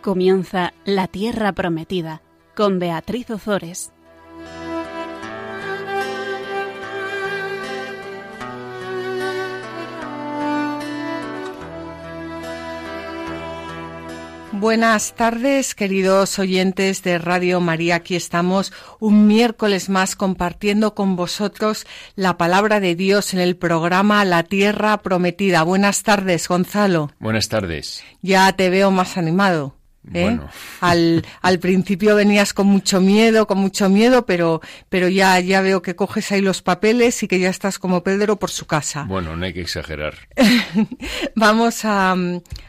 Comienza La Tierra Prometida con Beatriz Ozores. Buenas tardes, queridos oyentes de Radio María. Aquí estamos un miércoles más compartiendo con vosotros la palabra de Dios en el programa La Tierra Prometida. Buenas tardes, Gonzalo. Buenas tardes. Ya te veo más animado. ¿Eh? Al, al principio venías con mucho miedo, con mucho miedo, pero, pero ya, ya veo que coges ahí los papeles y que ya estás como Pedro por su casa. Bueno, no hay que exagerar. Vamos a,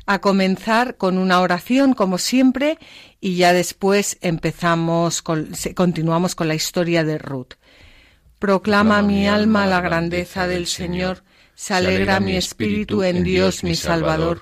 a comenzar con una oración, como siempre, y ya después empezamos con, continuamos con la historia de Ruth. Proclama mi alma la grandeza del Señor, se alegra mi espíritu en Dios mi Salvador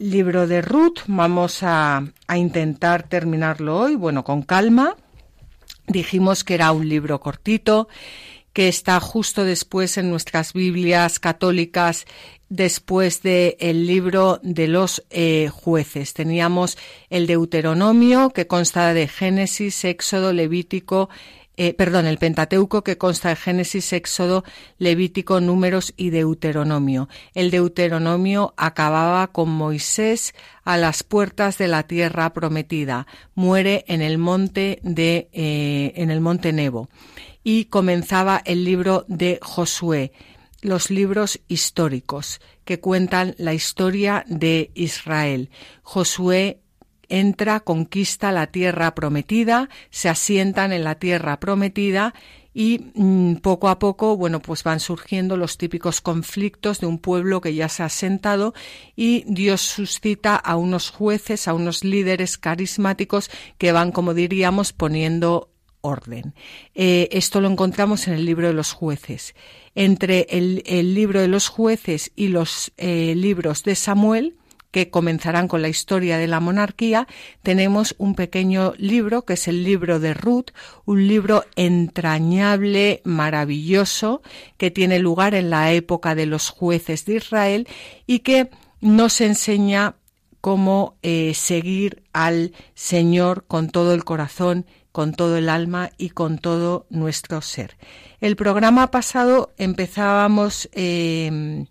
libro de Ruth. Vamos a, intentar terminarlo hoy, bueno, con calma. Dijimos que era un libro cortito, que está justo después en nuestras Biblias católicas, después del el libro de los eh, jueces. Teníamos el Deuteronomio, que consta de Génesis, Éxodo, Levítico, eh, perdón, el Pentateuco que consta de Génesis, Éxodo, Levítico, Números y Deuteronomio. El Deuteronomio acababa con Moisés a las puertas de la tierra prometida. Muere en el monte de, eh, en el monte Nebo. Y comenzaba el libro de Josué los libros históricos que cuentan la historia de Israel. Josué entra, conquista la tierra prometida, se asientan en la tierra prometida y mm, poco a poco, bueno, pues van surgiendo los típicos conflictos de un pueblo que ya se ha asentado y Dios suscita a unos jueces, a unos líderes carismáticos que van, como diríamos, poniendo orden. Eh, esto lo encontramos en el libro de los jueces. Entre el, libro de los jueces y los eh, libros de Samuel, que comenzarán con la historia de la monarquía, tenemos un pequeño libro que es el libro de Ruth, un libro entrañable, maravilloso, que tiene lugar en la época de los jueces de Israel y que nos enseña cómo eh, seguir al Señor con todo el corazón, con todo el alma y con todo nuestro ser. El programa pasado empezábamos eh,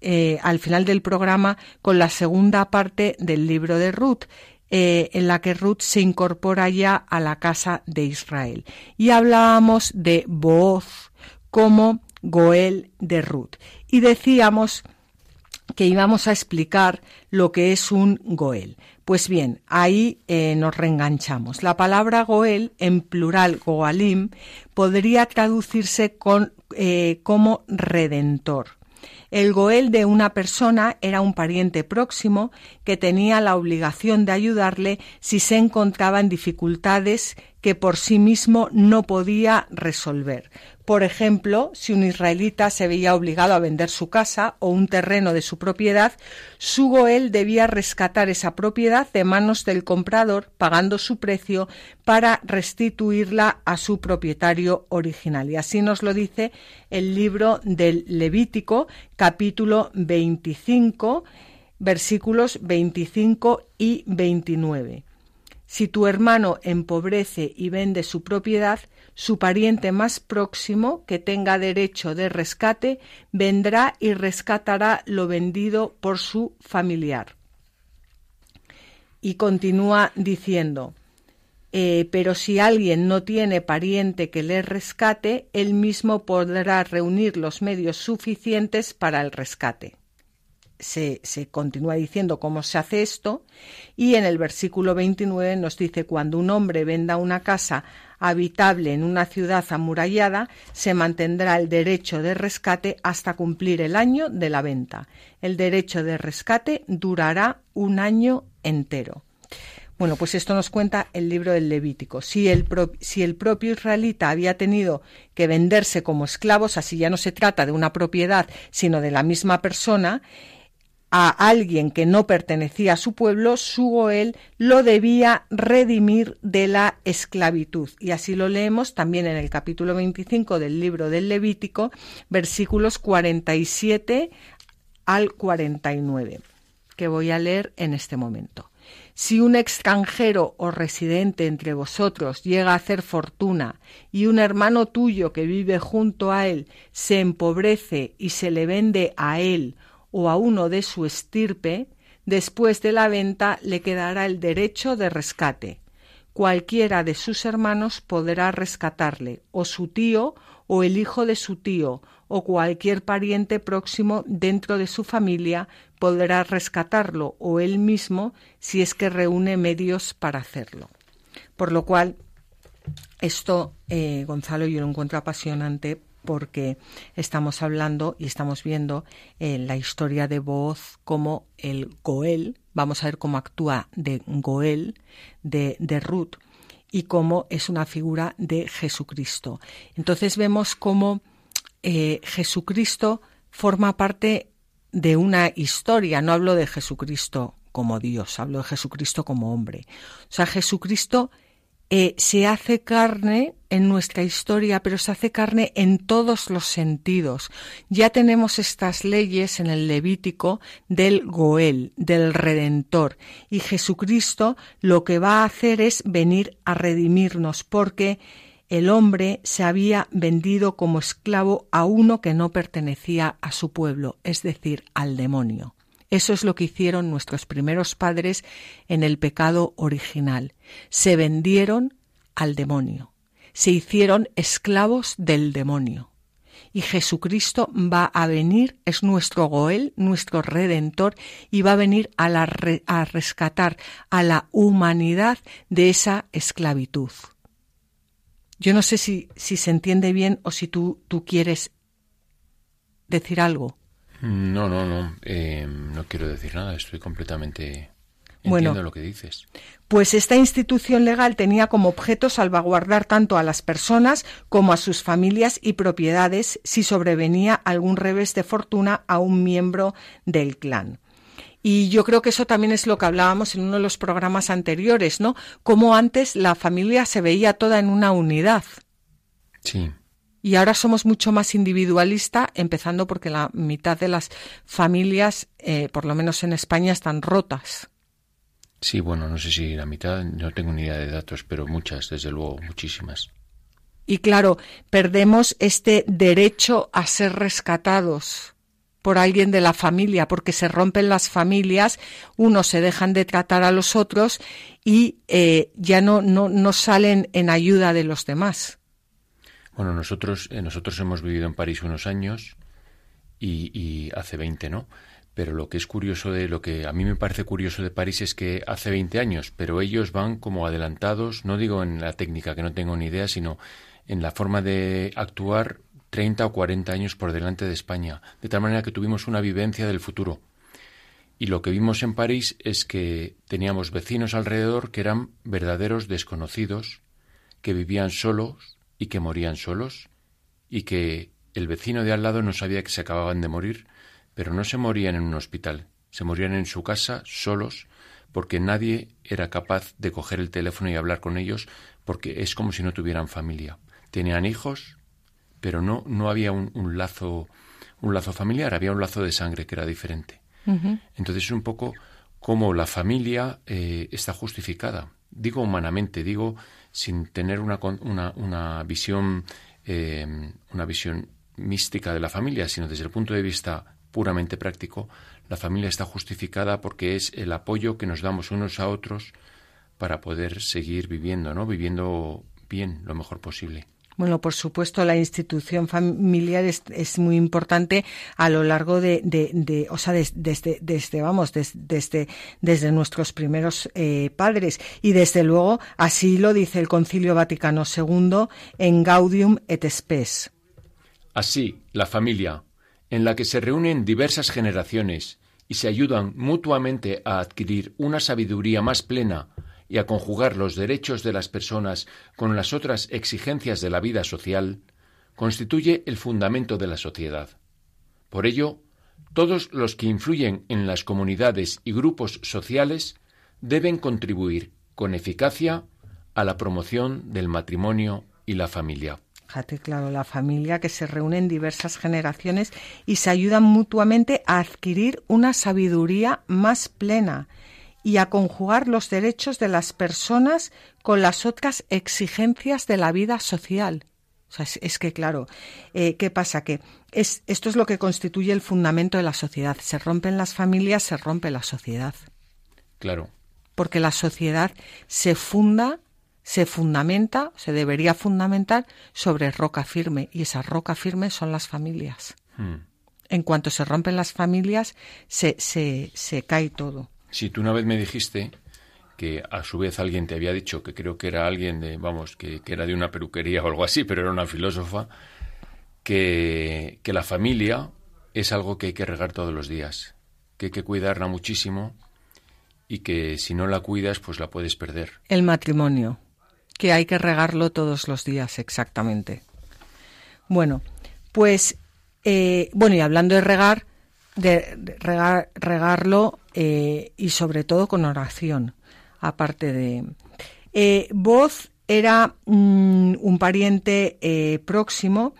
eh, al final del programa con la segunda parte del libro de Ruth, eh, en la que Ruth se incorpora ya a la casa de Israel. Y hablábamos de Booz como Goel de Ruth. Y decíamos que íbamos a explicar lo que es un Goel. Pues bien, ahí eh, nos reenganchamos. La palabra Goel, en plural Goalim, podría traducirse con, como redentor. El Goel de una persona era un pariente próximo que tenía la obligación de ayudarle si se encontraba en dificultades que por sí mismo no podía resolver. Por ejemplo, si un israelita se veía obligado a vender su casa o un terreno de su propiedad, su goel debía rescatar esa propiedad de manos del comprador, pagando su precio para restituirla a su propietario original. Y así nos lo dice el libro del Levítico, capítulo 25, versículos 25 y 29. Si tu hermano empobrece y vende su propiedad, su pariente más próximo que tenga derecho de rescate vendrá y rescatará lo vendido por su familiar. Y continúa diciendo, eh, pero si alguien no tiene pariente que le rescate, él mismo podrá reunir los medios suficientes para el rescate. Se, continúa diciendo cómo se hace esto y en el versículo 29 nos dice cuando un hombre venda una casa habitable en una ciudad amurallada, se mantendrá el derecho de rescate hasta cumplir el año de la venta. El derecho de rescate durará un año entero. Bueno, pues esto nos cuenta el libro del Levítico. Si el, si el, propio israelita había tenido que venderse como esclavos, así ya no se trata de una propiedad, sino de la misma persona, a alguien que no pertenecía a su pueblo, su Goel lo debía redimir de la esclavitud. Y así lo leemos también en el capítulo 25 del libro del Levítico, versículos 47 al 49, que voy a leer en este momento. Si un extranjero o residente entre vosotros llega a hacer fortuna y un hermano tuyo que vive junto a él se empobrece y se le vende a él o a uno de su estirpe, después de la venta le quedará el derecho de rescate. Cualquiera de sus hermanos podrá rescatarle, o su tío, o el hijo de su tío, o cualquier pariente próximo dentro de su familia podrá rescatarlo, o él mismo, si es que reúne medios para hacerlo. Por lo cual, esto, eh, Gonzalo, yo lo encuentro apasionante porque estamos hablando y estamos viendo en la historia de voz como el Goel, vamos a ver cómo actúa de Goel, de, de Ruth, y cómo es una figura de Jesucristo. Entonces vemos cómo eh, Jesucristo forma parte de una historia, no hablo de Jesucristo como Dios, hablo de Jesucristo como hombre. O sea, Jesucristo eh, se hace carne en nuestra historia, pero se hace carne en todos los sentidos. Ya tenemos estas leyes en el Levítico del Goel, del Redentor, y Jesucristo lo que va a hacer es venir a redimirnos, porque el hombre se había vendido como esclavo a uno que no pertenecía a su pueblo, es decir, al demonio. Eso es lo que hicieron nuestros primeros padres en el pecado original. Se vendieron al demonio. Se hicieron esclavos del demonio. Y Jesucristo va a venir, es nuestro Goel, nuestro Redentor, y va a venir a, a rescatar a la humanidad de esa esclavitud. Yo no sé si, si se entiende bien o si tú, tú quieres decir algo. No, no, no. Eh, no quiero decir nada. Estoy completamente. Entiendo bueno, lo que dices. Pues esta institución legal tenía como objeto salvaguardar tanto a las personas como a sus familias y propiedades si sobrevenía algún revés de fortuna a un miembro del clan. Y yo creo que eso también es lo que hablábamos en uno de los programas anteriores, ¿no? Como antes la familia se veía toda en una unidad. Sí. Y ahora somos mucho más individualista, empezando porque la mitad de las familias, eh, por lo menos en España, están rotas. Sí, bueno, no sé si la mitad, no tengo ni idea de datos, pero muchas, desde luego, muchísimas. Y claro, perdemos este derecho a ser rescatados por alguien de la familia, porque se rompen las familias, unos se dejan de tratar a los otros y eh, ya no, no, no salen en ayuda de los demás. Bueno, nosotros, eh, nosotros hemos vivido en París unos años y, hace 20, ¿no? Pero lo que es curioso de lo que a mí me parece curioso de París es que hace 20 años, pero ellos van como adelantados, no digo en la técnica que no tengo ni idea, sino en la forma de actuar 30 o 40 años por delante de España, de tal manera que tuvimos una vivencia del futuro. Y lo que vimos en París es que teníamos vecinos alrededor que eran verdaderos desconocidos, que vivían solos, y que morían solos y que el vecino de al lado no sabía que se acababan de morir, pero no se morían en un hospital, se morían en su casa solos porque nadie era capaz de coger el teléfono y hablar con ellos porque es como si no tuvieran familia. Tenían hijos, pero no, no había un, lazo un lazo familiar, había un lazo de sangre que era diferente. Entonces es un poco como la familia eh, está justificada. Digo humanamente, digo sin tener una, una, una visión eh, una visión mística de la familia, sino desde el punto de vista puramente práctico, la familia está justificada porque es el apoyo que nos damos unos a otros para poder seguir viviendo, ¿no? Viviendo bien, lo mejor posible. Bueno, por supuesto, la institución familiar es, muy importante a lo largo de, o sea, desde, desde, vamos, desde, desde nuestros primeros eh, padres. Y desde luego, así lo dice el Concilio Vaticano II en Gaudium et Spes. Así, la familia, en la que se reúnen diversas generaciones y se ayudan mutuamente a adquirir una sabiduría más plena y a conjugar los derechos de las personas con las otras exigencias de la vida social, constituye el fundamento de la sociedad. Por ello, todos los que influyen en las comunidades y grupos sociales deben contribuir con eficacia a la promoción del matrimonio y la familia. Fíjate, claro, la familia que se reúne en diversas generaciones y se ayudan mutuamente a adquirir una sabiduría más plena y a conjugar los derechos de las personas con las otras exigencias de la vida social. O sea, es, que, claro, eh, ¿qué pasa? Que es, esto es lo que constituye el fundamento de la sociedad. Se rompen las familias, se rompe la sociedad. Claro. Porque la sociedad se funda, se fundamenta, se debería fundamentar sobre roca firme. Y esa roca firme son las familias. Hmm. En cuanto se rompen las familias, se, se, se cae todo. Si tú una vez me dijiste que a su vez alguien te había dicho que creo que era alguien de, vamos, que, era de una peluquería o algo así, pero era una filósofa, que, que la familia es algo que hay que regar todos los días, que hay que cuidarla muchísimo y que si no la cuidas, pues la puedes perder. El matrimonio, que hay que regarlo todos los días, exactamente. Bueno, pues, eh, bueno, y hablando de regar, de regarlo eh, y sobre todo con oración, aparte de... Eh, Voz era mm, un pariente eh, próximo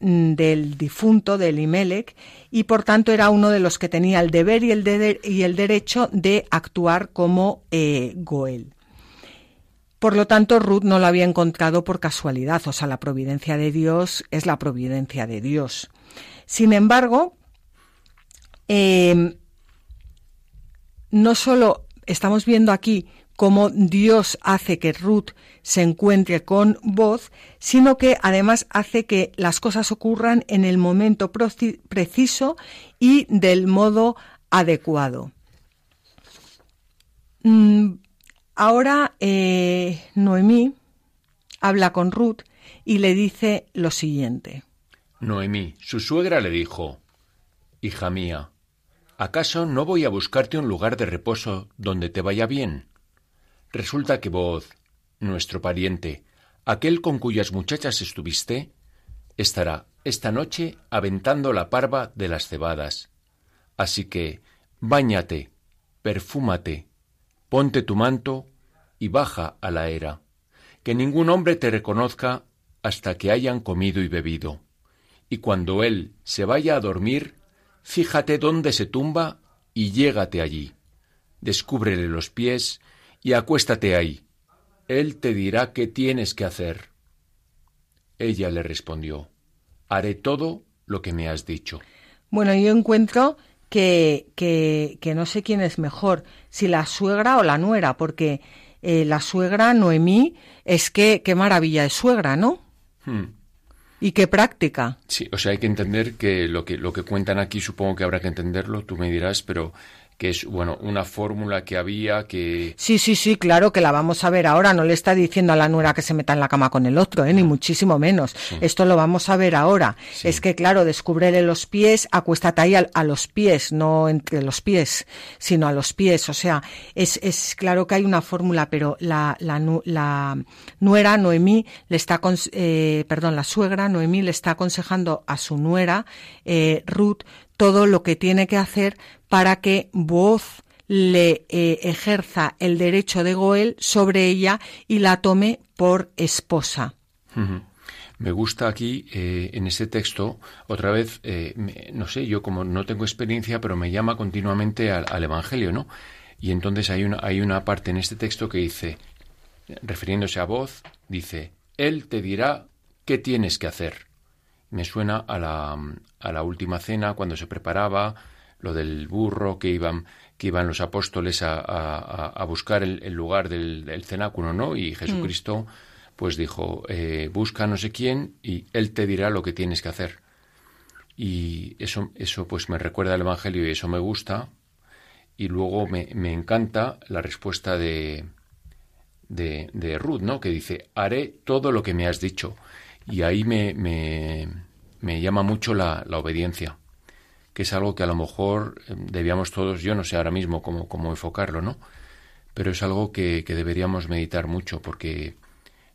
mm, del difunto, del Imelec, y por tanto era uno de los que tenía el deber y el, y el derecho de actuar como Goel. Por lo tanto, Ruth no lo había encontrado por casualidad, o sea, la providencia de Dios es la providencia de Dios. Sin embargo, eh, no solo estamos viendo aquí cómo Dios hace que Ruth se encuentre con voz, sino que además hace que las cosas ocurran en el momento preciso y del modo adecuado. Mm, ahora eh, Noemí habla con Ruth y le dice lo siguiente. Noemí, su suegra le dijo, Hija mía, ¿Acaso no voy a buscarte un lugar de reposo donde te vaya bien? Resulta que vos, nuestro pariente, aquel con cuyas muchachas estuviste, estará esta noche aventando la parva de las cebadas. Así que, báñate, perfúmate, ponte tu manto y baja a la era, que ningún hombre te reconozca hasta que hayan comido y bebido. Y cuando él se vaya a dormir, Fíjate dónde se tumba y llégate allí. Descúbrele los pies y acuéstate ahí. Él te dirá qué tienes que hacer. Ella le respondió, haré todo lo que me has dicho. Bueno, yo encuentro que, que, que no sé quién es mejor, si la suegra o la nuera, porque eh, la suegra, Noemí, es que qué maravilla de suegra, ¿no? Hmm. ¿Y qué práctica? Sí, o sea, hay que entender que lo que lo que cuentan aquí supongo que habrá que entenderlo, tú me dirás, pero que es bueno una fórmula que había que sí sí sí claro que la vamos a ver ahora. No le está diciendo a la nuera que se meta en la cama con el otro ¿eh? ni muchísimo menos. Esto lo vamos a ver ahora. Es que claro descúbrele los pies acuéstate ahí a, los pies no entre los pies sino a los pies. O sea es, es claro que hay una fórmula pero la, la, la nuera Noemí le está eh, perdón la suegra Noemí le está aconsejando a su nuera eh, Ruth todo lo que tiene que hacer para que Voz le eh, ejerza el derecho de Goel sobre ella y la tome por esposa. Me gusta aquí, eh, en este texto, otra vez, eh, no sé, yo como no tengo experiencia, pero me llama continuamente al, Evangelio, ¿no? Y entonces hay una, hay una parte en este texto que dice, refiriéndose a voz, dice, Él te dirá qué tienes que hacer. Me suena a la, a la última cena, cuando se preparaba lo del burro que iban que iban los apóstoles a, a, buscar el, lugar del, cenáculo, ¿no? Y Jesucristo, pues dijo, eh, busca no sé quién y él te dirá lo que tienes que hacer. Y eso, eso pues me recuerda al Evangelio y eso me gusta. Y luego me, me encanta la respuesta de, de, de, Ruth, ¿no? Que dice, haré todo lo que me has dicho. Y ahí me, me, me llama mucho la, la obediencia que es algo que a lo mejor eh, debíamos todos, yo no sé ahora mismo cómo, cómo enfocarlo, ¿no? Pero es algo que, que, deberíamos meditar mucho, porque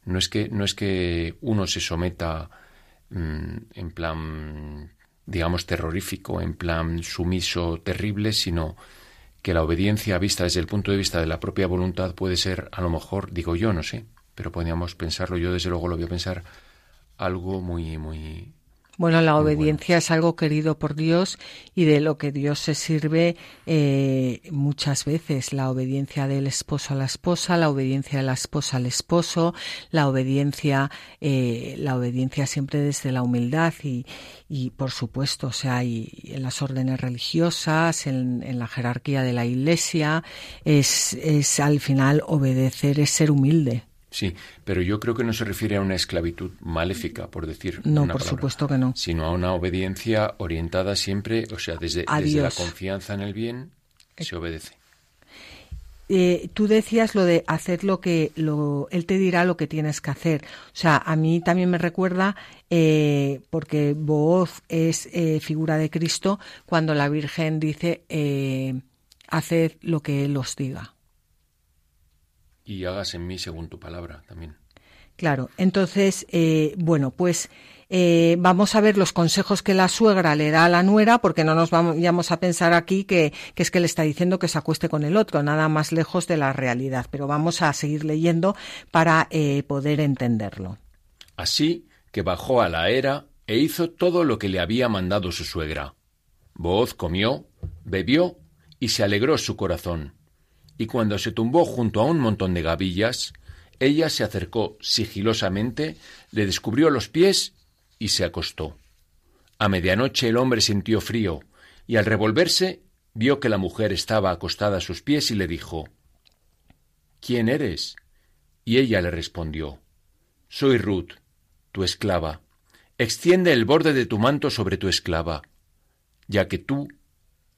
no es que, no es que uno se someta mm, en plan, digamos, terrorífico, en plan sumiso, terrible, sino que la obediencia vista desde el punto de vista de la propia voluntad puede ser, a lo mejor, digo yo, no sé, pero podríamos pensarlo, yo desde luego lo voy a pensar, algo muy, muy, bueno, la obediencia es algo querido por Dios y de lo que Dios se sirve eh, muchas veces. La obediencia del esposo a la esposa, la obediencia de la esposa al esposo, la obediencia, eh, la obediencia siempre desde la humildad y, y por supuesto, o sea, y en las órdenes religiosas, en, en la jerarquía de la Iglesia, es, es al final obedecer, es ser humilde. Sí, pero yo creo que no se refiere a una esclavitud maléfica, por decir. No, por supuesto que no. Sino a una obediencia orientada siempre, o sea, desde, desde la confianza en el bien se obedece. Eh, tú decías lo de hacer lo que lo, él te dirá lo que tienes que hacer. O sea, a mí también me recuerda, eh, porque voz es eh, figura de Cristo, cuando la Virgen dice, eh, haced lo que Él os diga y hagas en mí según tu palabra también. Claro, entonces, eh, bueno, pues eh, vamos a ver los consejos que la suegra le da a la nuera, porque no nos vamos a pensar aquí que, que, es que le está diciendo que se acueste con el otro, nada más lejos de la realidad, pero vamos a seguir leyendo para eh, poder entenderlo. Así que bajó a la era e hizo todo lo que le había mandado su suegra. Booz comió, bebió y se alegró su corazón y cuando se tumbó junto a un montón de gavillas, ella se acercó sigilosamente, le descubrió los pies y se acostó. A medianoche el hombre sintió frío, y al revolverse vio que la mujer estaba acostada a sus pies y le dijo ¿Quién eres? Y ella le respondió Soy Ruth, tu esclava. Extiende el borde de tu manto sobre tu esclava, ya que tú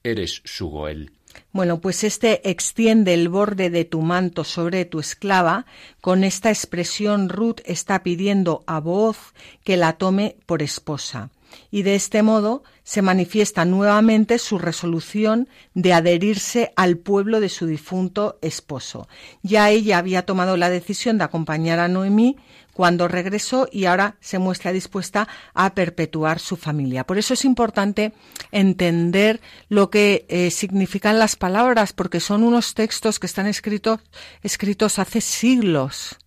eres su Goel. Bueno, pues este extiende el borde de tu manto sobre tu esclava. Con esta expresión Ruth está pidiendo a voz que la tome por esposa. Y de este modo se manifiesta nuevamente su resolución de adherirse al pueblo de su difunto esposo. Ya ella había tomado la decisión de acompañar a Noemí cuando regresó y ahora se muestra dispuesta a perpetuar su familia. Por eso es importante entender lo que eh, significan las palabras, porque son unos textos que están escritos, escritos hace siglos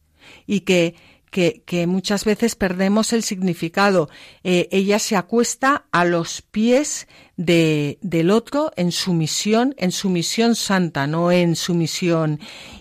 y que que, muchas veces perdemos el significado. Eh, ella se acuesta a los pies de, del otro en su misión, en su misión santa, no en su misión.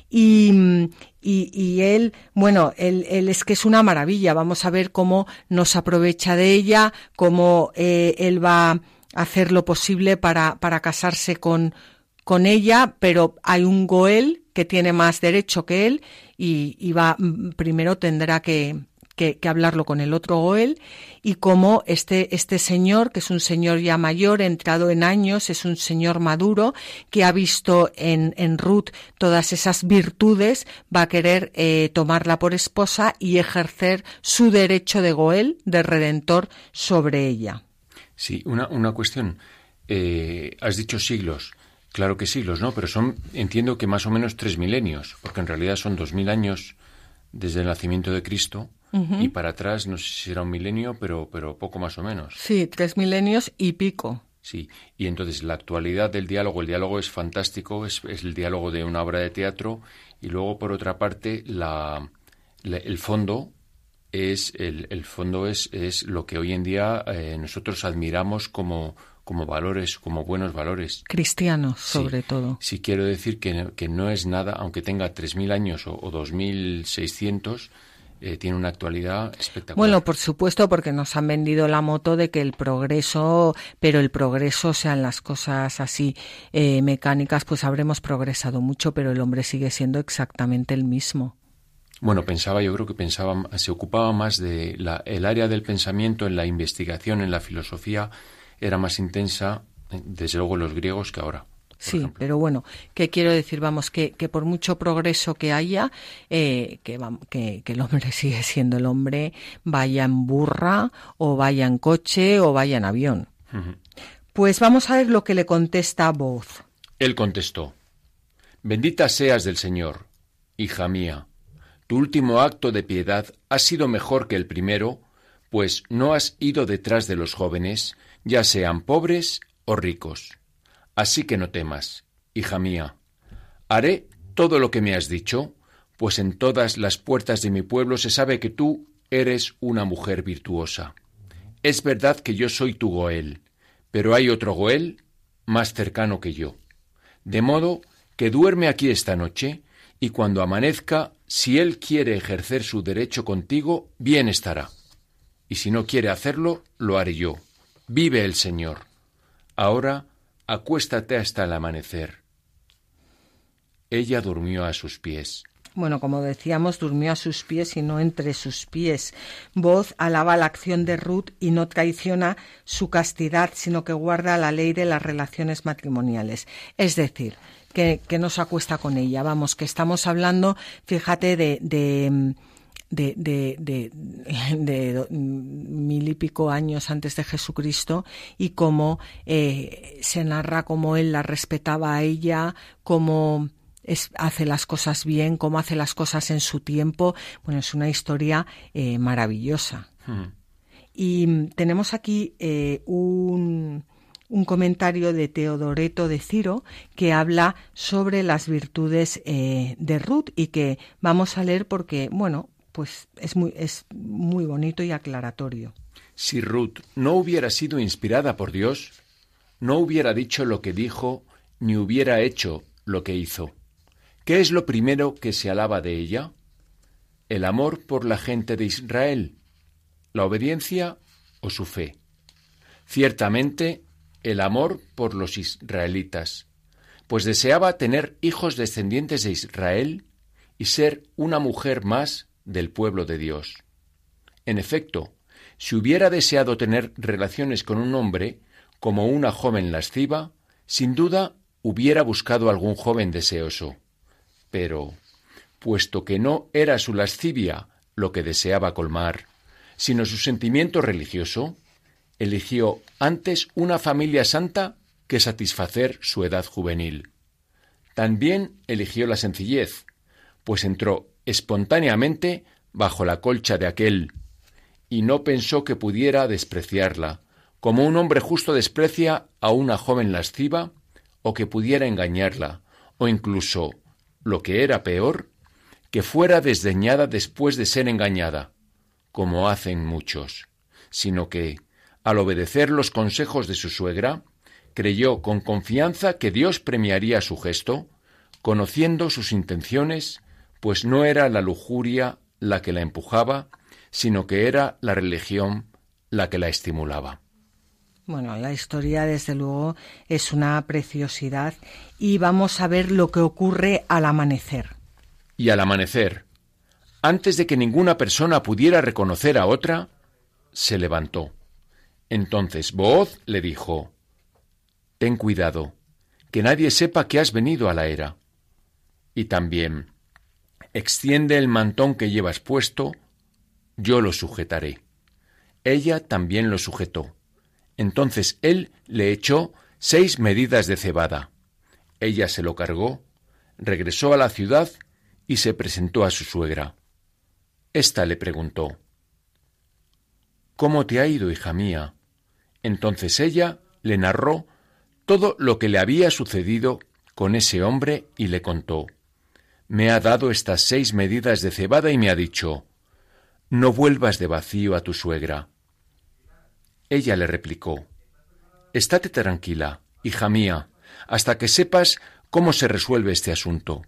Y, y, él, bueno, él, él, es que es una maravilla. Vamos a ver cómo nos aprovecha de ella, cómo eh, él va a hacer lo posible para, para casarse con, con ella, pero hay un Goel que tiene más derecho que él y, va, mm, primero tendrá que, que, hablarlo con el otro Goel y cómo este, este señor, que es un señor ya mayor, entrado en años, es un señor maduro, que ha visto en, en Ruth todas esas virtudes, va a querer eh, tomarla por esposa y ejercer su derecho de Goel, de redentor, sobre ella. Sí, una, una cuestión. Eh, has dicho siglos. Claro que siglos, ¿no? Pero son, entiendo que más o menos tres milenios, porque en realidad son dos mil años desde el nacimiento de Cristo y para atrás, no sé si será un milenio, pero, pero poco más o menos. Sí, tres milenios y pico. Sí, y entonces la actualidad del diálogo, el diálogo es fantástico, es, el diálogo de una obra de teatro, y luego por otra parte la, el fondo es el, el, fondo es, es lo que hoy en día eh, nosotros admiramos como como valores, como buenos valores. Cristianos, sobre todo. Sí, quiero decir que, que, no es nada, aunque tenga 3.000 años o, o 2.600, eh, tiene una actualidad espectacular. Bueno, por supuesto, porque nos han vendido la moto de que el progreso, pero el progreso, sean las cosas así eh, mecánicas, pues habremos progresado mucho, pero el hombre sigue siendo exactamente el mismo. Bueno, pensaba, yo creo que pensaba, se ocupaba más de la, el área del pensamiento en la investigación, en la filosofía, era más intensa, desde luego los griegos que ahora. Sí, pero bueno, ¿qué quiero decir? Vamos, que, que por mucho progreso que haya, eh, que, que, que, el hombre sigue siendo el hombre, vaya en burra, o vaya en coche, o vaya en avión. Pues vamos a ver lo que le contesta Voz. Él contestó, Bendita seas del Señor, hija mía. Tu último acto de piedad ha sido mejor que el primero, pues no has ido detrás de los jóvenes, ya sean pobres o ricos Así que no temas, hija mía. Haré todo lo que me has dicho, pues en todas las puertas de mi pueblo se sabe que tú eres una mujer virtuosa. Es verdad que yo soy tu Goel, pero hay otro Goel más cercano que yo. De modo que duerme aquí esta noche, y cuando amanezca, si él quiere ejercer su derecho contigo, bien estará. Y si no quiere hacerlo, lo haré yo. Vive el Señor. Ahora acuéstate hasta el amanecer. Ella durmió a sus pies. Bueno, como decíamos, durmió a sus pies y no entre sus pies. Voz alaba la acción de Ruth y no traiciona su castidad, sino que guarda la ley de las relaciones matrimoniales. Es decir, que, que no se acuesta con ella. Vamos, que estamos hablando, fíjate, de, de de, de, de, de, mil y pico años antes de Jesucristo y cómo eh, se narra cómo él la respetaba a ella, cómo es, hace las cosas bien, cómo hace las cosas en su tiempo. Bueno, es una historia eh, maravillosa. Hmm. Y tenemos aquí eh, un, un comentario de Teodoreto de Ciro que habla sobre las virtudes de Ruth y que vamos a leer porque, bueno, pues es muy, es muy bonito y aclaratorio. Si Ruth no hubiera sido inspirada por Dios, no hubiera dicho lo que dijo, ni hubiera hecho lo que hizo. ¿Qué es lo primero que se alaba de ella? ¿El amor por la gente de Israel? ¿La obediencia o su fe? Ciertamente, el amor por los israelitas, pues deseaba tener hijos descendientes de Israel y ser una mujer más del pueblo de Dios. En efecto, si hubiera deseado tener relaciones con un hombre, como una joven lasciva, sin duda hubiera buscado algún joven deseoso. Pero, puesto que no era su lascivia lo que deseaba colmar, sino su sentimiento religioso, eligió antes una familia santa que satisfacer su edad juvenil. También eligió la sencillez, pues entró espontáneamente bajo la colcha de aquel, y no pensó que pudiera despreciarla, como un hombre justo desprecia a una joven lasciva, o que pudiera engañarla, o incluso, lo que era peor, que fuera desdeñada después de ser engañada, como hacen muchos, sino que, al obedecer los consejos de su suegra, creyó con confianza que Dios premiaría su gesto, conociendo sus intenciones pues no era la lujuria la que la empujaba, sino que era la religión la que la estimulaba. Bueno, la historia desde luego es una preciosidad y vamos a ver lo que ocurre al amanecer. Y al amanecer, antes de que ninguna persona pudiera reconocer a otra, se levantó. Entonces Booz le dijo, Ten cuidado, que nadie sepa que has venido a la era. Y también, Extiende el mantón que llevas puesto, yo lo sujetaré. Ella también lo sujetó. Entonces él le echó seis medidas de cebada. Ella se lo cargó, regresó a la ciudad y se presentó a su suegra. Esta le preguntó ¿Cómo te ha ido, hija mía? Entonces ella le narró todo lo que le había sucedido con ese hombre y le contó me ha dado estas seis medidas de cebada y me ha dicho, no vuelvas de vacío a tu suegra. Ella le replicó, Estate tranquila, hija mía, hasta que sepas cómo se resuelve este asunto.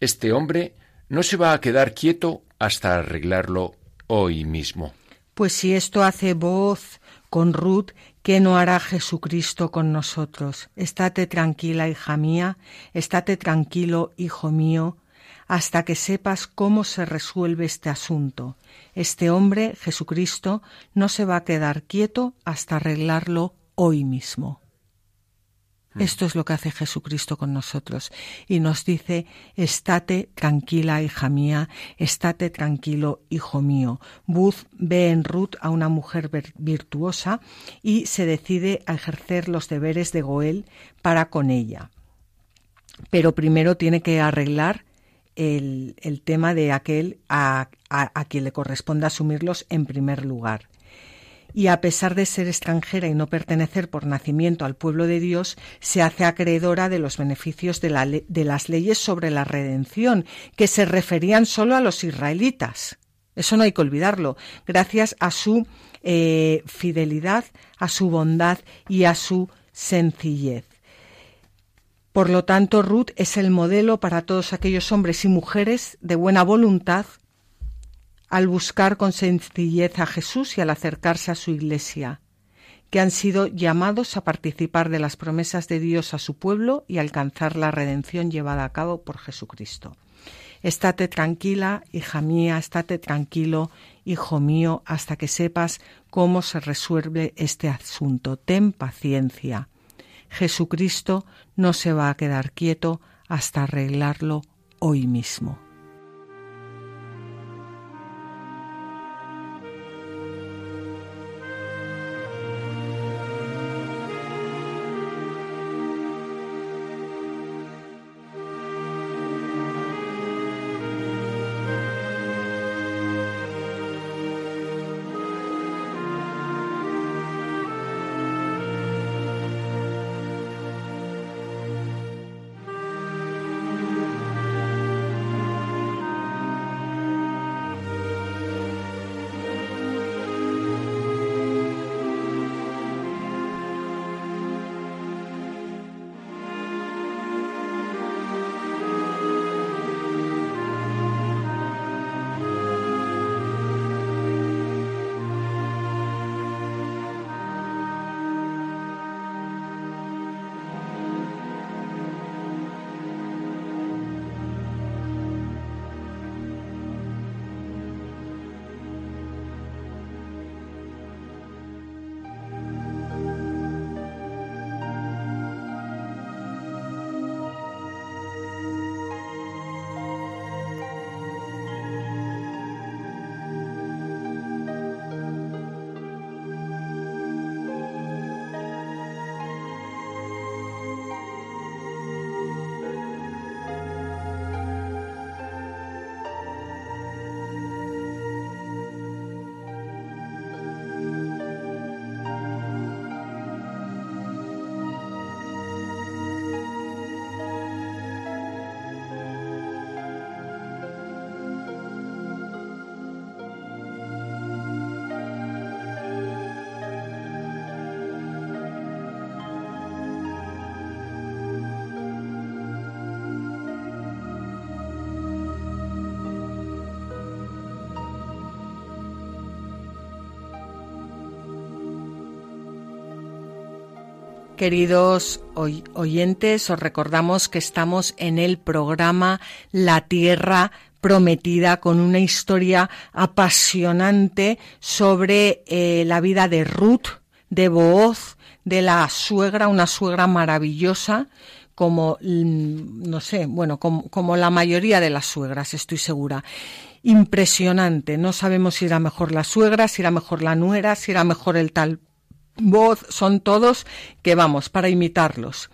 Este hombre no se va a quedar quieto hasta arreglarlo hoy mismo. Pues si esto hace voz con Ruth, ¿qué no hará Jesucristo con nosotros? Estate tranquila, hija mía, estate tranquilo, hijo mío, hasta que sepas cómo se resuelve este asunto. Este hombre, Jesucristo, no se va a quedar quieto hasta arreglarlo hoy mismo. Mm. Esto es lo que hace Jesucristo con nosotros y nos dice, estate tranquila, hija mía, estate tranquilo, hijo mío. Booth ve en Ruth a una mujer virtuosa y se decide a ejercer los deberes de Goel para con ella. Pero primero tiene que arreglar el, tema de aquel a, a quien le corresponde asumirlos en primer lugar y a pesar de ser extranjera y no pertenecer por nacimiento al pueblo de Dios, se hace acreedora de los beneficios de, las leyes sobre la redención, que se referían solo a los israelitas. Eso no hay que olvidarlo, gracias a su eh, fidelidad, a su bondad y a su sencillez. Por lo tanto, Ruth es el modelo para todos aquellos hombres y mujeres de buena voluntad al buscar con sencillez a Jesús y al acercarse a su Iglesia, que han sido llamados a participar de las promesas de Dios a su pueblo y alcanzar la redención llevada a cabo por Jesucristo. Estate tranquila, hija mía, estate tranquilo, hijo mío, hasta que sepas cómo se resuelve este asunto. Ten paciencia. Jesucristo no se va a quedar quieto hasta arreglarlo hoy mismo. Queridos oyentes, os recordamos que estamos en el programa La Tierra Prometida con una historia apasionante sobre eh, la vida de Ruth, de Booz, de la suegra, una suegra maravillosa, como, mm, no sé, bueno, como, como la mayoría de las suegras, estoy segura impresionante. No sabemos si era mejor la suegra, si era mejor la nuera, si era mejor el tal voz, son todos que vamos, para imitarlos.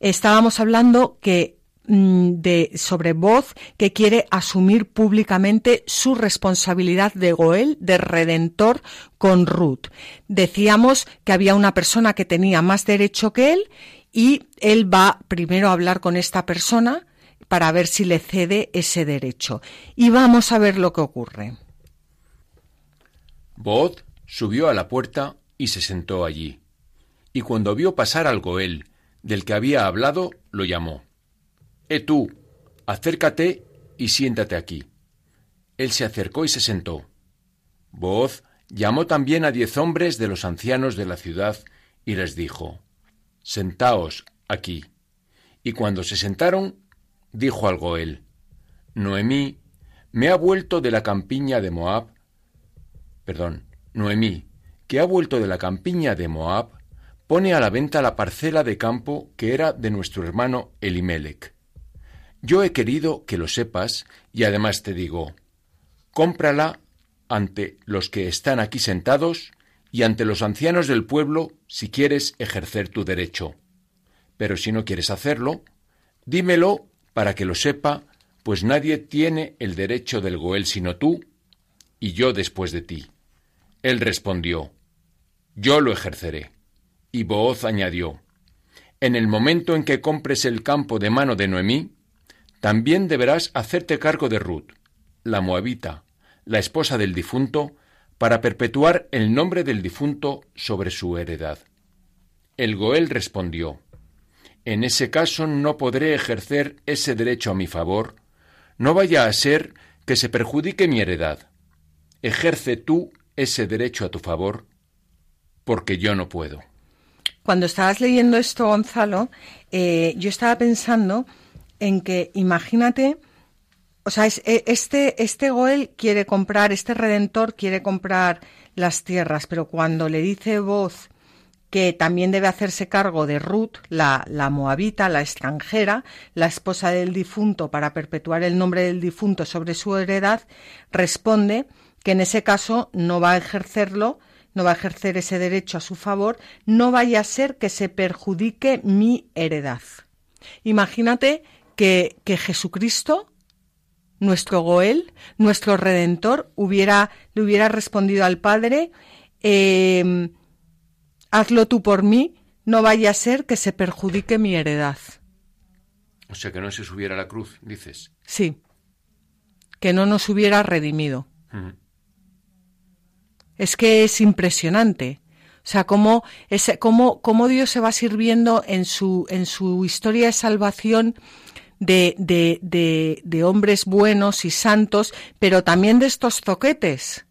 Estábamos hablando que mm, de sobre voz que quiere asumir públicamente su responsabilidad de Goel, de redentor con Ruth. Decíamos que había una persona que tenía más derecho que él y él va primero a hablar con esta persona para ver si le cede ese derecho. Y vamos a ver lo que ocurre. Voz subió a la puerta y se sentó allí. Y cuando vio pasar al Goel, del que había hablado, lo llamó. Eh tú, acércate y siéntate aquí. él se acercó y se sentó. Voz llamó también a diez hombres de los ancianos de la ciudad y les dijo, Sentaos aquí. Y cuando se sentaron, dijo al Goel, Noemí me ha vuelto de la campiña de Moab, perdón, Noemí, que ha vuelto de la campiña de Moab, pone a la venta la parcela de campo que era de nuestro hermano Elimelech. Yo he querido que lo sepas y además te digo, cómprala ante los que están aquí sentados y ante los ancianos del pueblo si quieres ejercer tu derecho. Pero si no quieres hacerlo, dímelo para que lo sepa, pues nadie tiene el derecho del Goel sino tú y yo después de ti. Él respondió, Yo lo ejerceré. Y Booz añadió, En el momento en que compres el campo de mano de Noemí, también deberás hacerte cargo de Ruth, la moabita, la esposa del difunto, para perpetuar el nombre del difunto sobre su heredad. El Goel respondió, En ese caso no podré ejercer ese derecho a mi favor, no vaya a ser que se perjudique mi heredad. Ejerce tú ese derecho a tu favor, porque yo no puedo. Cuando estabas leyendo esto, Gonzalo, eh, yo estaba pensando en que, imagínate, o sea, e, este, este Goel quiere comprar, este Redentor quiere comprar las tierras, pero cuando le dice voz que también debe hacerse cargo de Ruth, la, la moabita, la extranjera, la esposa del difunto, para perpetuar el nombre del difunto sobre su heredad, responde que en ese caso no va a ejercerlo, no va a ejercer ese derecho a su favor, no vaya a ser que se perjudique mi heredad. Imagínate que, que Jesucristo, nuestro Goel, nuestro Redentor, hubiera, le hubiera respondido al Padre, em, hazlo tú por mí, no vaya a ser que se perjudique mi heredad. O sea, que no se subiera a la cruz, dices. Sí, que no nos hubiera redimido es que es impresionante. O sea, cómo, cómo, cómo Dios se va sirviendo en su, en su historia de salvación de, de, de, de, hombres buenos y santos, pero también de estos zoquetes.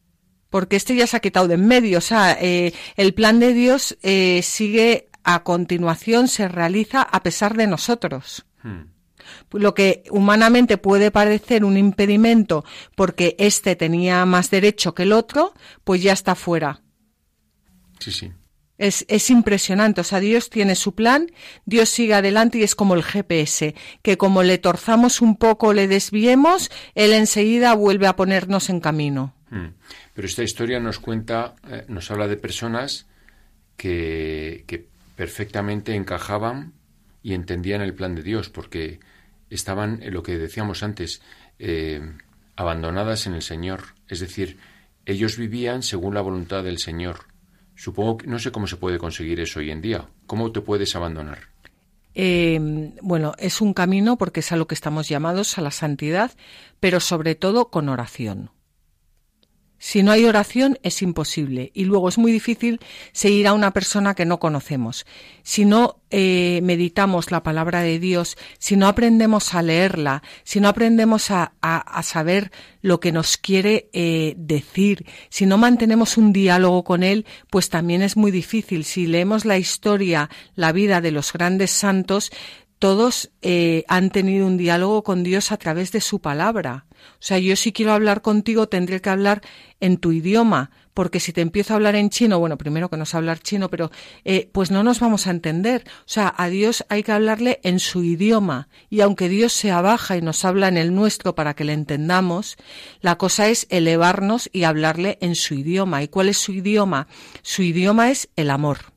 Porque este ya se ha quitado de en medio. O sea, eh, el plan de Dios eh, sigue a continuación, se realiza a pesar de nosotros. Hmm lo que humanamente puede parecer un impedimento porque éste tenía más derecho que el otro, pues ya está fuera. Sí, sí. Es, es, impresionante, o sea, Dios tiene su plan, Dios sigue adelante y es como el GPS, que como le torzamos un poco, le desviemos, Él enseguida vuelve a ponernos en camino. Hmm. Pero esta historia nos cuenta, eh, nos habla de personas que, que perfectamente encajaban y entendían el plan de Dios, porque estaban, en lo que decíamos antes, eh, abandonadas en el Señor. Es decir, ellos vivían según la voluntad del Señor. Supongo que no sé cómo se puede conseguir eso hoy en día. ¿Cómo te puedes abandonar? Eh, bueno, es un camino porque es a lo que estamos llamados, a la santidad, pero sobre todo con oración. Si no hay oración es imposible y luego es muy difícil seguir a una persona que no conocemos. Si no eh, meditamos la palabra de Dios, si no aprendemos a leerla, si no aprendemos a, saber lo que nos quiere eh, decir, si no mantenemos un diálogo con Él, pues también es muy difícil. Si leemos la historia, la vida de los grandes santos, todos eh, han tenido un diálogo con Dios a través de su palabra. O sea, yo si quiero hablar contigo tendré que hablar en tu idioma, porque si te empiezo a hablar en chino, bueno, primero que no sé hablar chino, pero eh, pues no nos vamos a entender. O sea, a Dios hay que hablarle en su idioma. Y aunque Dios se abaja y nos habla en el nuestro para que le entendamos, la cosa es elevarnos y hablarle en su idioma. ¿Y cuál es su idioma? Su idioma es el amor.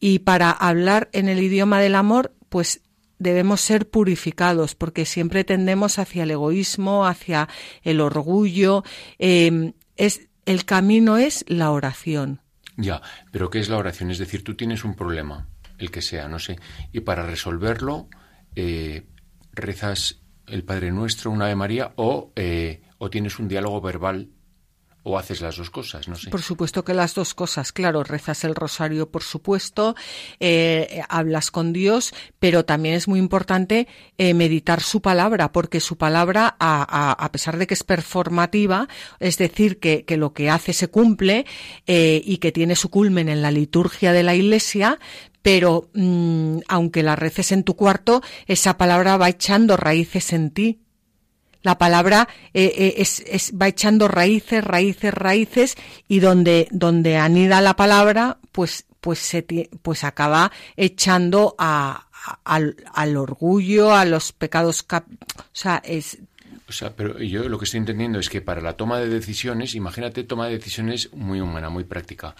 Y para hablar en el idioma del amor, pues debemos ser purificados, porque siempre tendemos hacia el egoísmo, hacia el orgullo. Em, es, el camino es la oración. Ya, pero ¿qué es la oración? Es decir, tú tienes un problema, el que sea, no sé, y para resolverlo eh, rezas el Padre Nuestro, una Ave María, o, eh, o tienes un diálogo verbal o haces las dos cosas, no sé. Por supuesto que las dos cosas, claro, rezas el rosario, por supuesto, eh, hablas con Dios, pero también es muy importante eh, meditar su palabra, porque su palabra, a, a, pesar de que es performativa, es decir, que, lo que hace se cumple eh, y que tiene su culmen en la liturgia de la Iglesia, pero mmm, aunque la reces en tu cuarto, esa palabra va echando raíces en ti la palabra eh, eh, es, va echando raíces, raíces, raíces y donde, donde anida la palabra, pues, pues, se, pues acaba echando a, al, al, orgullo, a los pecados. Cap o sea, es. O sea, pero yo lo que estoy entendiendo es que para la toma de decisiones, imagínate toma de decisiones muy humana, muy práctica,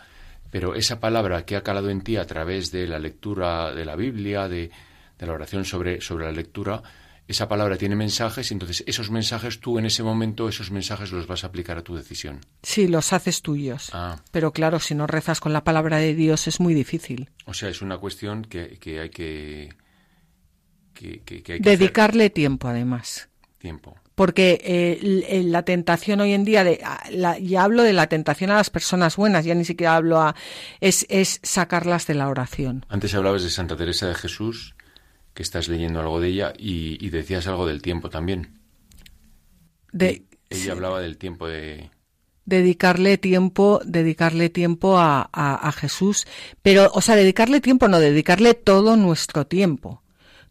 pero esa palabra que ha calado en ti a través de la lectura de la Biblia, de, de la oración sobre, sobre la lectura, esa palabra tiene mensajes y entonces esos mensajes tú en ese momento, esos mensajes los vas a aplicar a tu decisión. Sí, los haces tuyos. Ah. Pero claro, si no rezas con la palabra de Dios es muy difícil. O sea, es una cuestión que, que hay que... que, que, que hay Dedicarle hacer. tiempo, además. Tiempo. Porque eh, la tentación hoy en día, de, la, ya hablo de la tentación a las personas buenas, ya ni siquiera hablo a... es, es sacarlas de la oración. Antes hablabas de Santa Teresa de Jesús que estás leyendo algo de ella y, y decías algo del tiempo también. De, ella sí. hablaba del tiempo de dedicarle tiempo, dedicarle tiempo a, a, a, Jesús, pero, o sea, dedicarle tiempo, no, dedicarle todo nuestro tiempo,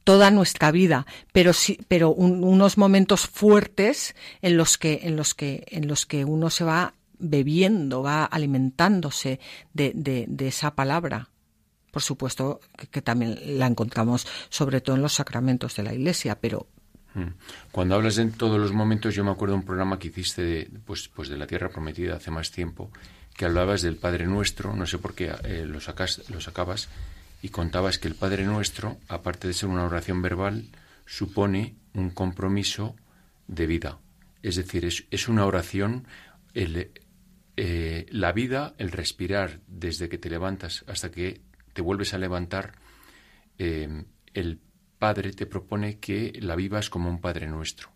toda nuestra vida, pero sí, pero un, unos momentos fuertes en los que, en los que, en los que uno se va bebiendo, va alimentándose de, de, de esa palabra por supuesto que, también la encontramos sobre todo en los sacramentos de la Iglesia, pero Mm. cuando hablas de todos los momentos, yo me acuerdo de un programa que hiciste de, pues, pues de la Tierra Prometida hace más tiempo, que hablabas del Padre Nuestro, no sé por qué eh, lo, sacas, lo sacabas, y contabas que el Padre Nuestro, aparte de ser una oración verbal, supone un compromiso de vida. Es decir, es, es una oración, el, eh, la vida, el respirar desde que te levantas hasta que te vuelves a levantar, eh, el Padre te propone que la vivas como un Padre nuestro,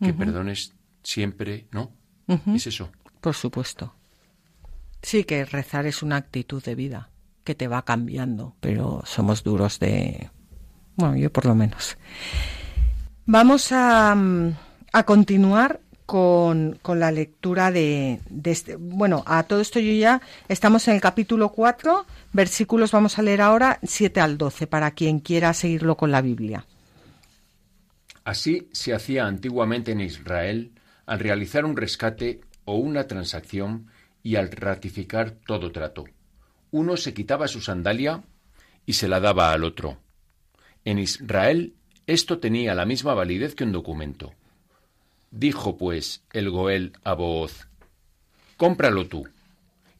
que uh -huh. perdones siempre, ¿no? Uh -huh. Es eso. Por supuesto. Sí, que rezar es una actitud de vida que te va cambiando, pero somos duros de... Bueno, yo por lo menos. Vamos a, a continuar con, la lectura de, de, este. Bueno, a todo esto yo ya estamos en el capítulo 4, versículos vamos a leer ahora 7 al 12, para quien quiera seguirlo con la Biblia. Así se hacía antiguamente en Israel al realizar un rescate o una transacción y al ratificar todo trato. Uno se quitaba su sandalia y se la daba al otro. En Israel esto tenía la misma validez que un documento. Dijo pues el Goel a Booz, cómpralo tú.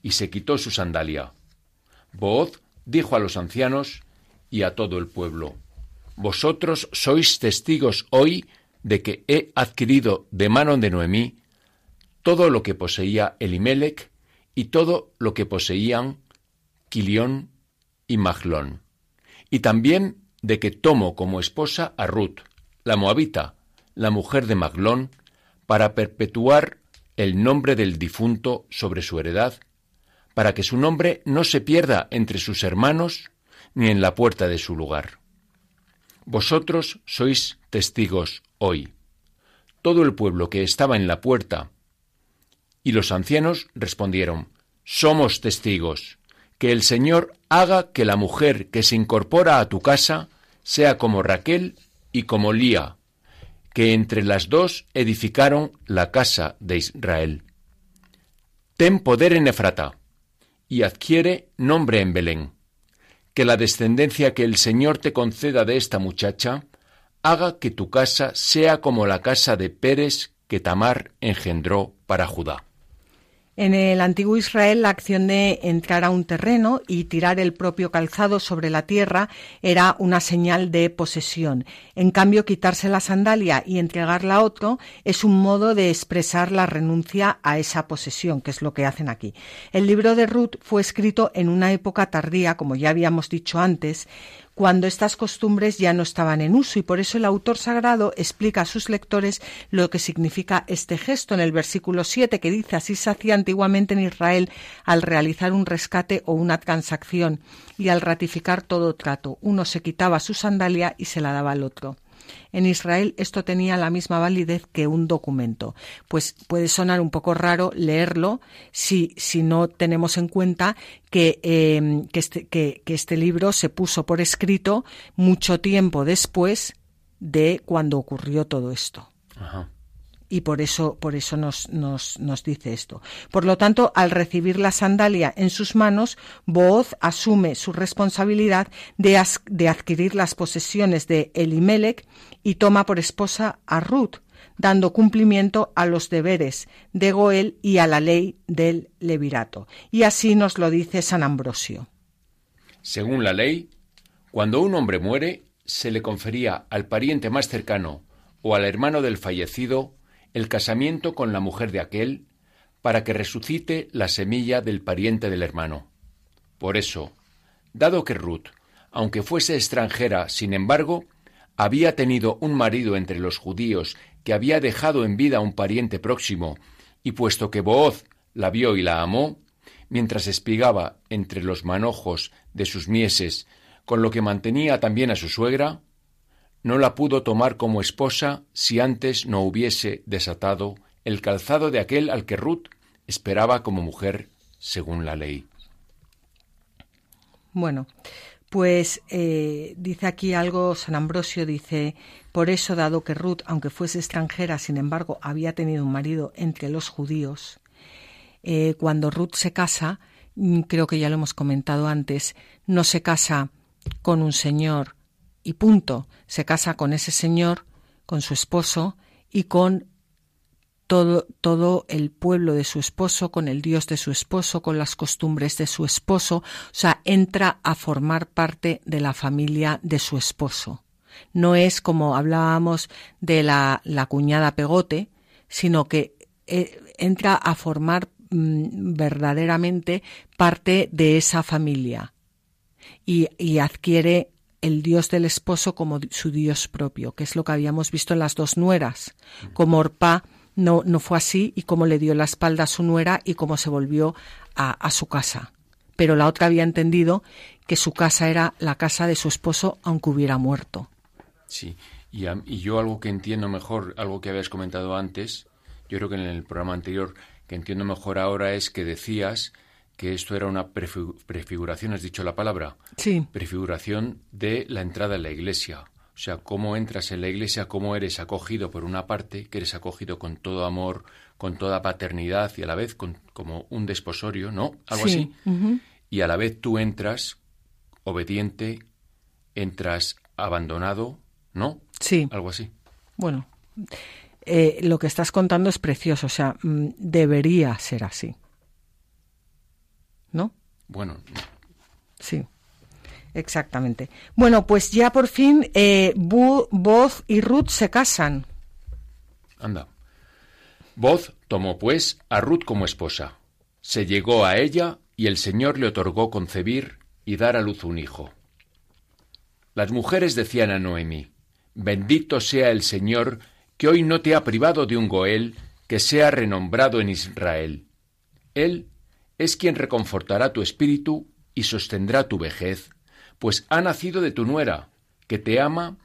Y se quitó su sandalia. Booz dijo a los ancianos y a todo el pueblo, vosotros sois testigos hoy de que he adquirido de mano de Noemí todo lo que poseía Elimelech y todo lo que poseían Quilión y Maglón, y también de que tomo como esposa a Ruth, la moabita, la mujer de Maglón, para perpetuar el nombre del difunto sobre su heredad, para que su nombre no se pierda entre sus hermanos ni en la puerta de su lugar. Vosotros sois testigos hoy. Todo el pueblo que estaba en la puerta y los ancianos respondieron, Somos testigos. Que el Señor haga que la mujer que se incorpora a tu casa sea como Raquel y como Lía, que entre las dos edificaron la casa de Israel. Ten poder en Efrata y adquiere nombre en Belén. Que la descendencia que el Señor te conceda de esta muchacha haga que tu casa sea como la casa de Pérez que Tamar engendró para Judá. En el antiguo Israel, la acción de entrar a un terreno y tirar el propio calzado sobre la tierra era una señal de posesión. En cambio, quitarse la sandalia y entregarla a otro es un modo de expresar la renuncia a esa posesión, que es lo que hacen aquí. El libro de Ruth fue escrito en una época tardía, como ya habíamos dicho antes, cuando estas costumbres ya no estaban en uso y por eso el autor sagrado explica a sus lectores lo que significa este gesto en el versículo 7 que dice así se hacía antiguamente en Israel al realizar un rescate o una transacción y al ratificar todo trato. Uno se quitaba su sandalia y se la daba al otro. En Israel esto tenía la misma validez que un documento. Pues puede sonar un poco raro leerlo si, si no tenemos en cuenta que, em, este, que este libro se puso por escrito mucho tiempo después de cuando ocurrió todo esto. Ajá y por eso, por eso nos, nos, nos, dice esto. Por lo tanto, al recibir la sandalia en sus manos, Booz asume su responsabilidad de, de adquirir las posesiones de Elimelech y toma por esposa a Ruth, dando cumplimiento a los deberes de Goel y a la ley del levirato. Y así nos lo dice San Ambrosio. Según la ley, cuando un hombre muere, se le confería al pariente más cercano o al hermano del fallecido el casamiento con la mujer de aquel, para que resucite la semilla del pariente del hermano. Por eso, dado que Ruth, aunque fuese extranjera, sin embargo, había tenido un marido entre los judíos que había dejado en vida a un pariente próximo, y puesto que Booz la vio y la amó, mientras espigaba entre los manojos de sus mieses, con lo que mantenía también a su suegra, no la pudo tomar como esposa si antes no hubiese desatado el calzado de aquel al que Ruth esperaba como mujer según la ley. Bueno, pues eh, dice aquí algo, San Ambrosio dice, por eso dado que Ruth, aunque fuese extranjera, sin embargo, había tenido un marido entre los judíos, eh, cuando Ruth se casa, mm, creo que ya lo hemos comentado antes, no se casa con un señor y punto. Se casa con ese señor, con su esposo y con todo, todo el pueblo de su esposo, con el Dios de su esposo, con las costumbres de su esposo, o sea, entra a formar parte de la familia de su esposo. No es como hablábamos de la, la cuñada pegote, sino que eh, entra a formar mm, verdaderamente parte de esa familia y, y adquiere el Dios del esposo como su Dios propio, que es lo que habíamos visto en las dos nueras, como Orpá no, no fue así y cómo le dio la espalda a su nuera y cómo se volvió a, su casa. Pero la otra había entendido que su casa era la casa de su esposo aunque hubiera muerto. Sí, y, y yo algo que entiendo mejor, algo que habías comentado antes, yo creo que en el programa anterior, que entiendo mejor ahora es que decías que esto era una prefiguración, has dicho la palabra. Sí. Prefiguración de la entrada en la iglesia. O sea, cómo entras en la iglesia, cómo eres acogido por una parte, que eres acogido con todo amor, con toda paternidad y a la vez con, como un desposorio, ¿no? Algo así. Y a la vez tú entras obediente, entras abandonado, ¿no? Sí. Algo así. Bueno, eh, lo que estás contando es precioso, o sea, mm, debería ser así. ¿No? Bueno. Sí, exactamente. Bueno, pues ya por fin eh, Boz y Ruth se casan. Anda. Boz tomó pues a Ruth como esposa. Se llegó a ella y el Señor le otorgó concebir y dar a luz un hijo. Las mujeres decían a Noemí, Bendito sea el Señor que hoy no te ha privado de un Goel que sea renombrado en Israel. Él es quien reconfortará tu espíritu y sostendrá tu vejez, pues ha nacido de tu nuera, que te ama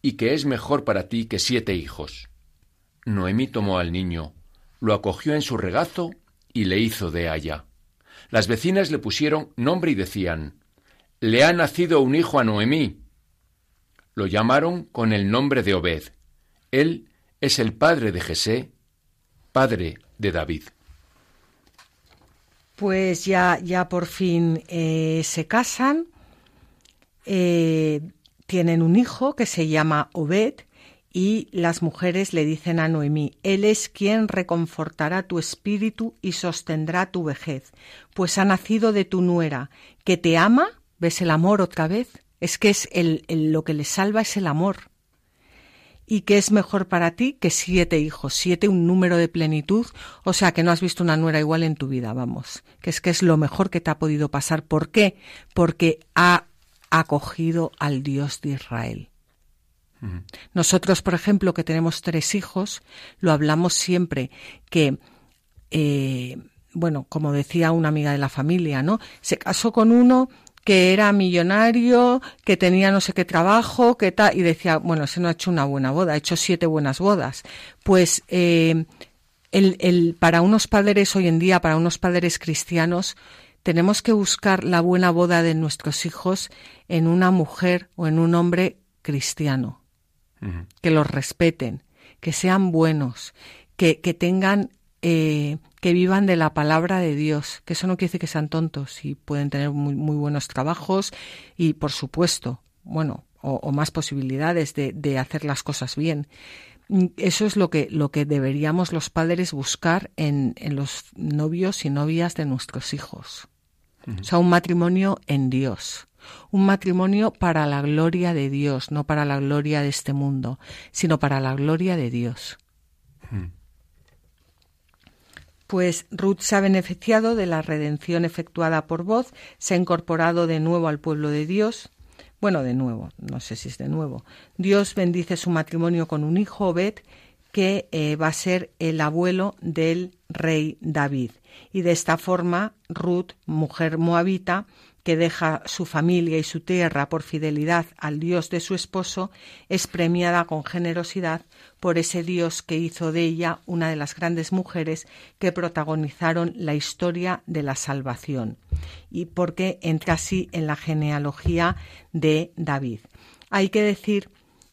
y que es mejor para ti que siete hijos. Noemí tomó al niño, lo acogió en su regazo y le hizo de haya. Las vecinas le pusieron nombre y decían, Le ha nacido un hijo a Noemí. Lo llamaron con el nombre de Obed. Él es el padre de Jesé, padre de David pues ya, ya por fin eh, se casan, eh, tienen un hijo que se llama Obed y las mujeres le dicen a Noemí, Él es quien reconfortará tu espíritu y sostendrá tu vejez, pues ha nacido de tu nuera, que te ama, ¿ves el amor otra vez? Es que es el, lo que le salva es el amor y que es mejor para ti que siete hijos, siete un número de plenitud, o sea que no has visto una nuera igual en tu vida, vamos, que es que es lo mejor que te ha podido pasar. ¿Por qué? Porque ha, acogido al Dios de Israel. Nosotros, por ejemplo, que tenemos tres hijos, lo hablamos siempre que, eh, bueno, como decía una amiga de la familia, ¿no? Se casó con uno que era millonario, que tenía no sé qué trabajo, que tal, y decía, bueno, ese no ha hecho una buena boda, ha hecho siete buenas bodas. Pues eh, el, el, para unos padres hoy en día, para unos padres cristianos, tenemos que buscar la buena boda de nuestros hijos en una mujer o en un hombre cristiano, que los respeten, que sean buenos, que, que tengan eh, que vivan de la palabra de Dios, que eso no quiere decir que sean tontos y pueden tener muy, muy buenos trabajos y, por supuesto, bueno, o, más posibilidades de, de, hacer las cosas bien. Eso es lo que, lo que deberíamos los padres buscar en, en los novios y novias de nuestros hijos. O sea, un matrimonio en Dios. Un matrimonio para la gloria de Dios, no para la gloria de este mundo, sino para la gloria de Dios pues Ruth se ha beneficiado de la redención efectuada por voz, se ha incorporado de nuevo al pueblo de Dios. Bueno, de nuevo, no sé si es de nuevo. Dios bendice su matrimonio con un hijo, Obed, que eh, va a ser el abuelo del rey David. Y de esta forma, Ruth, mujer moabita, que deja su familia y su tierra por fidelidad al Dios de su esposo, es premiada con generosidad por ese Dios que hizo de ella una de las grandes mujeres que protagonizaron la historia de la salvación y porque entra así en la genealogía de David. Hay que decir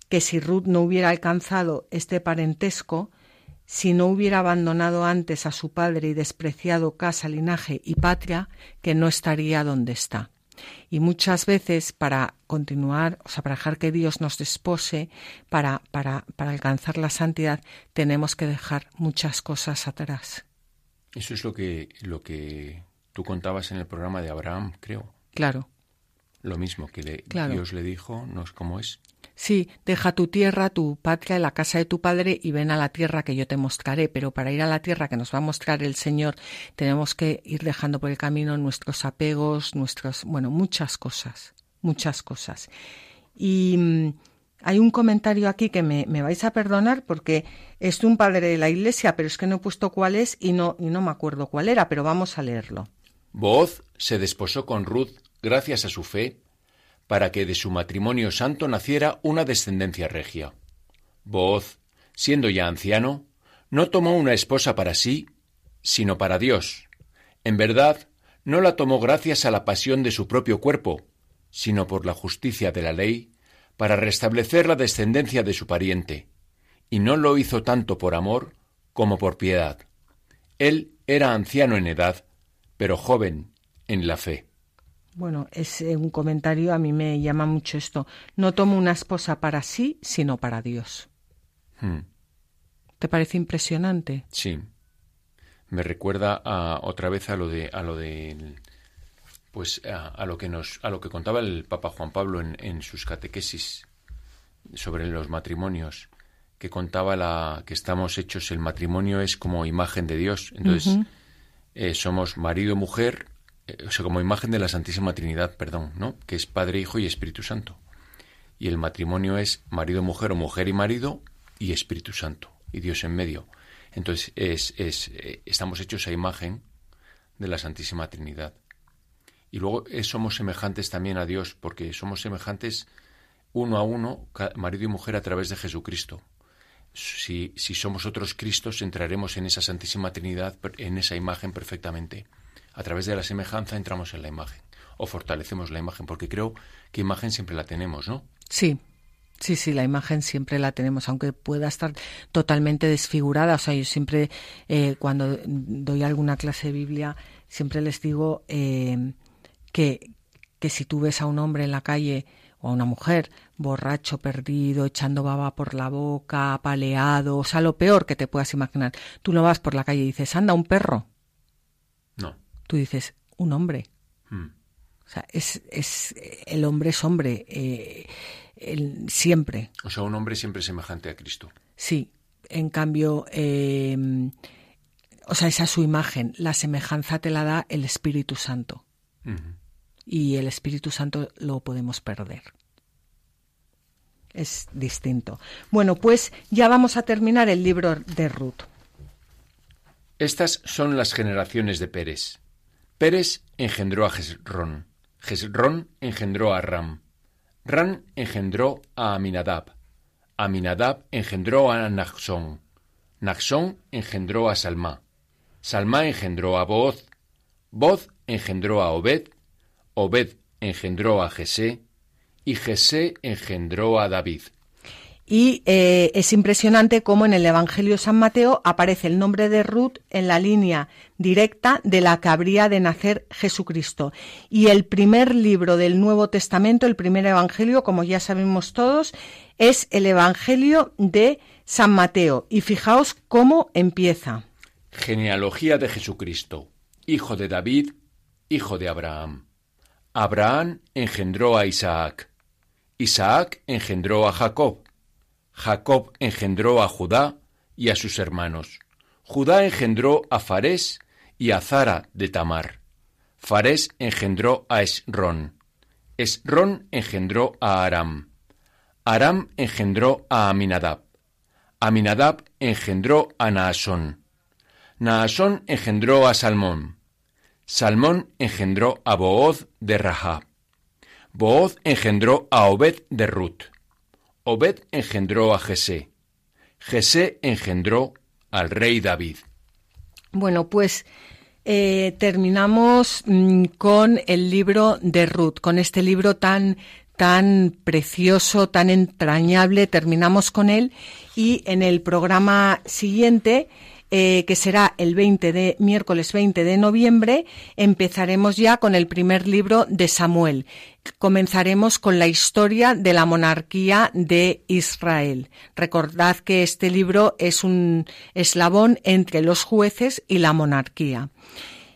que si Ruth no hubiera alcanzado este parentesco, si no hubiera abandonado antes a su padre y despreciado casa, linaje y patria, que no estaría donde está. Y muchas veces para continuar, o sea, para dejar que Dios nos despose, para, para, para alcanzar la santidad, tenemos que dejar muchas cosas atrás. Eso es lo que, lo que tú contabas en el programa de Abraham, creo. Claro. Lo mismo que Dios le dijo, no es como es. Sí, deja tu tierra, tu patria, la casa de tu padre y ven a la tierra que yo te mostraré. Pero para ir a la tierra que nos va a mostrar el Señor, tenemos que ir dejando por el camino nuestros apegos, nuestros, bueno, muchas cosas, muchas cosas. Y mm, hay un comentario aquí que me, me, vais a perdonar porque es un padre de la iglesia, pero es que no he puesto cuál es y no, y no me acuerdo cuál era, pero vamos a leerlo. Voz se desposó con Ruth gracias a su fe para que de su matrimonio santo naciera una descendencia regia. Booz, siendo ya anciano, no tomó una esposa para sí, sino para Dios. En verdad, no la tomó gracias a la pasión de su propio cuerpo, sino por la justicia de la ley, para restablecer la descendencia de su pariente, y no lo hizo tanto por amor como por piedad. Él era anciano en edad, pero joven en la fe. Bueno, es eh, un comentario, a mí me llama mucho esto. No tomo una esposa para sí, sino para Dios. Hmm. ¿Te parece impresionante? Sí. Me recuerda a, otra vez a lo de a lo de pues a, lo que nos a lo que contaba el Papa Juan Pablo en, en sus catequesis sobre los matrimonios que contaba la que estamos hechos el matrimonio es como imagen de Dios entonces eh, somos marido mujer o sea, como imagen de la Santísima Trinidad, perdón, ¿no? Que es Padre, Hijo y Espíritu Santo. Y el matrimonio es marido-mujer o mujer y marido y Espíritu Santo y Dios en medio. Entonces es, es, eh, estamos hechos a imagen de la Santísima Trinidad. Y luego somos semejantes también a Dios, porque somos semejantes uno a uno, marido y mujer, a través de Jesucristo. Si, si somos otros Cristos, entraremos en esa Santísima Trinidad, en esa imagen perfectamente a través de la semejanza entramos en la imagen o fortalecemos la imagen, porque creo que imagen siempre la tenemos, ¿no? Sí, Sí, sí, la imagen siempre la tenemos, aunque pueda estar totalmente desfigurada. O sea, yo siempre, eh, cuando doy alguna clase de Biblia, siempre les digo eh, que, que si tú ves a un hombre en la calle o a una mujer borracho, perdido, echando baba por la boca, apaleado, o sea, lo peor que te puedas imaginar, tú no vas por la calle y dices, anda, un perro tú dices, un hombre. Hmm. O sea, es, es, el hombre es hombre, eh, siempre. O sea, un hombre siempre semejante a Cristo. Sí, en cambio, em, o sea, esa es su imagen. La semejanza te la da el Espíritu Santo. Y el Espíritu Santo lo podemos perder. Es distinto. Bueno, pues ya vamos a terminar el libro de Ruth. Estas son las generaciones de Pérez. Pérez engendró a Jezrón. Jezrón engendró a Ram. Ram engendró a Aminadab. Aminadab engendró a Naxón. Naxón engendró a Salmá. Salmá engendró a Boz. Boz engendró a Obed. Obed engendró a Jesé. Y Jesé engendró a David. Y eh, es impresionante cómo en el Evangelio de San Mateo aparece el nombre de Ruth en la línea directa de la que habría de nacer Jesucristo. Y el primer libro del Nuevo Testamento, el primer Evangelio, como ya sabemos todos, es el Evangelio de San Mateo. Y fijaos cómo empieza. Genealogía de Jesucristo, hijo de David, hijo de Abraham. Abraham engendró a Isaac. Isaac engendró a Jacob. Jacob engendró a Judá y a sus hermanos. Judá engendró a Farés y a Zara de Tamar. Farés engendró a Esrón. Esrón engendró a Aram. Aram engendró a Aminadab. Aminadab engendró a Naasón. Naasón engendró a Salmón. Salmón engendró a Booz de Rahab. Booz engendró a Obed de Ruth. Obed engendró a Jesé. Jesé engendró al rey David. Bueno, pues eh, terminamos mm, con el libro de Ruth, con este libro tan tan precioso, tan entrañable, terminamos con él y en el programa siguiente eh, que será el 20 de miércoles 20 de noviembre, empezaremos ya con el primer libro de Samuel. Comenzaremos con la historia de la monarquía de Israel. Recordad que este libro es un eslabón entre los jueces y la monarquía.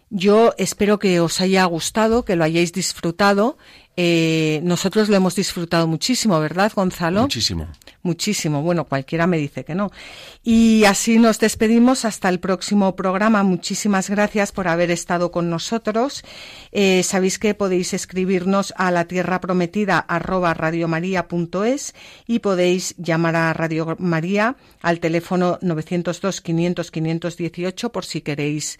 Yo espero que os haya gustado, que lo hayáis disfrutado eh, nosotros lo hemos disfrutado muchísimo, ¿verdad, Gonzalo? Muchísimo. Muchísimo. Bueno, cualquiera me dice que no. Y así nos despedimos hasta el próximo programa. Muchísimas gracias por haber estado con nosotros. Eh, sabéis que podéis escribirnos a la tierra prometida arroba radiomaria.es y podéis llamar a Radio María al teléfono 902 500 518 por si queréis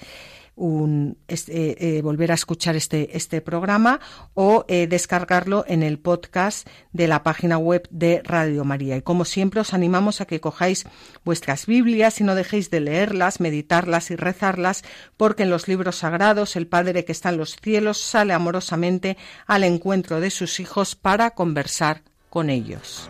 un, este, volver a escuchar este, este programa o eh, descargarlo en el podcast de la página web de Radio María. Y como siempre os animamos a que cojáis vuestras Biblias y no dejéis de leerlas, meditarlas y rezarlas, porque en los libros sagrados el Padre que está en los cielos sale amorosamente al encuentro de sus hijos para conversar con ellos.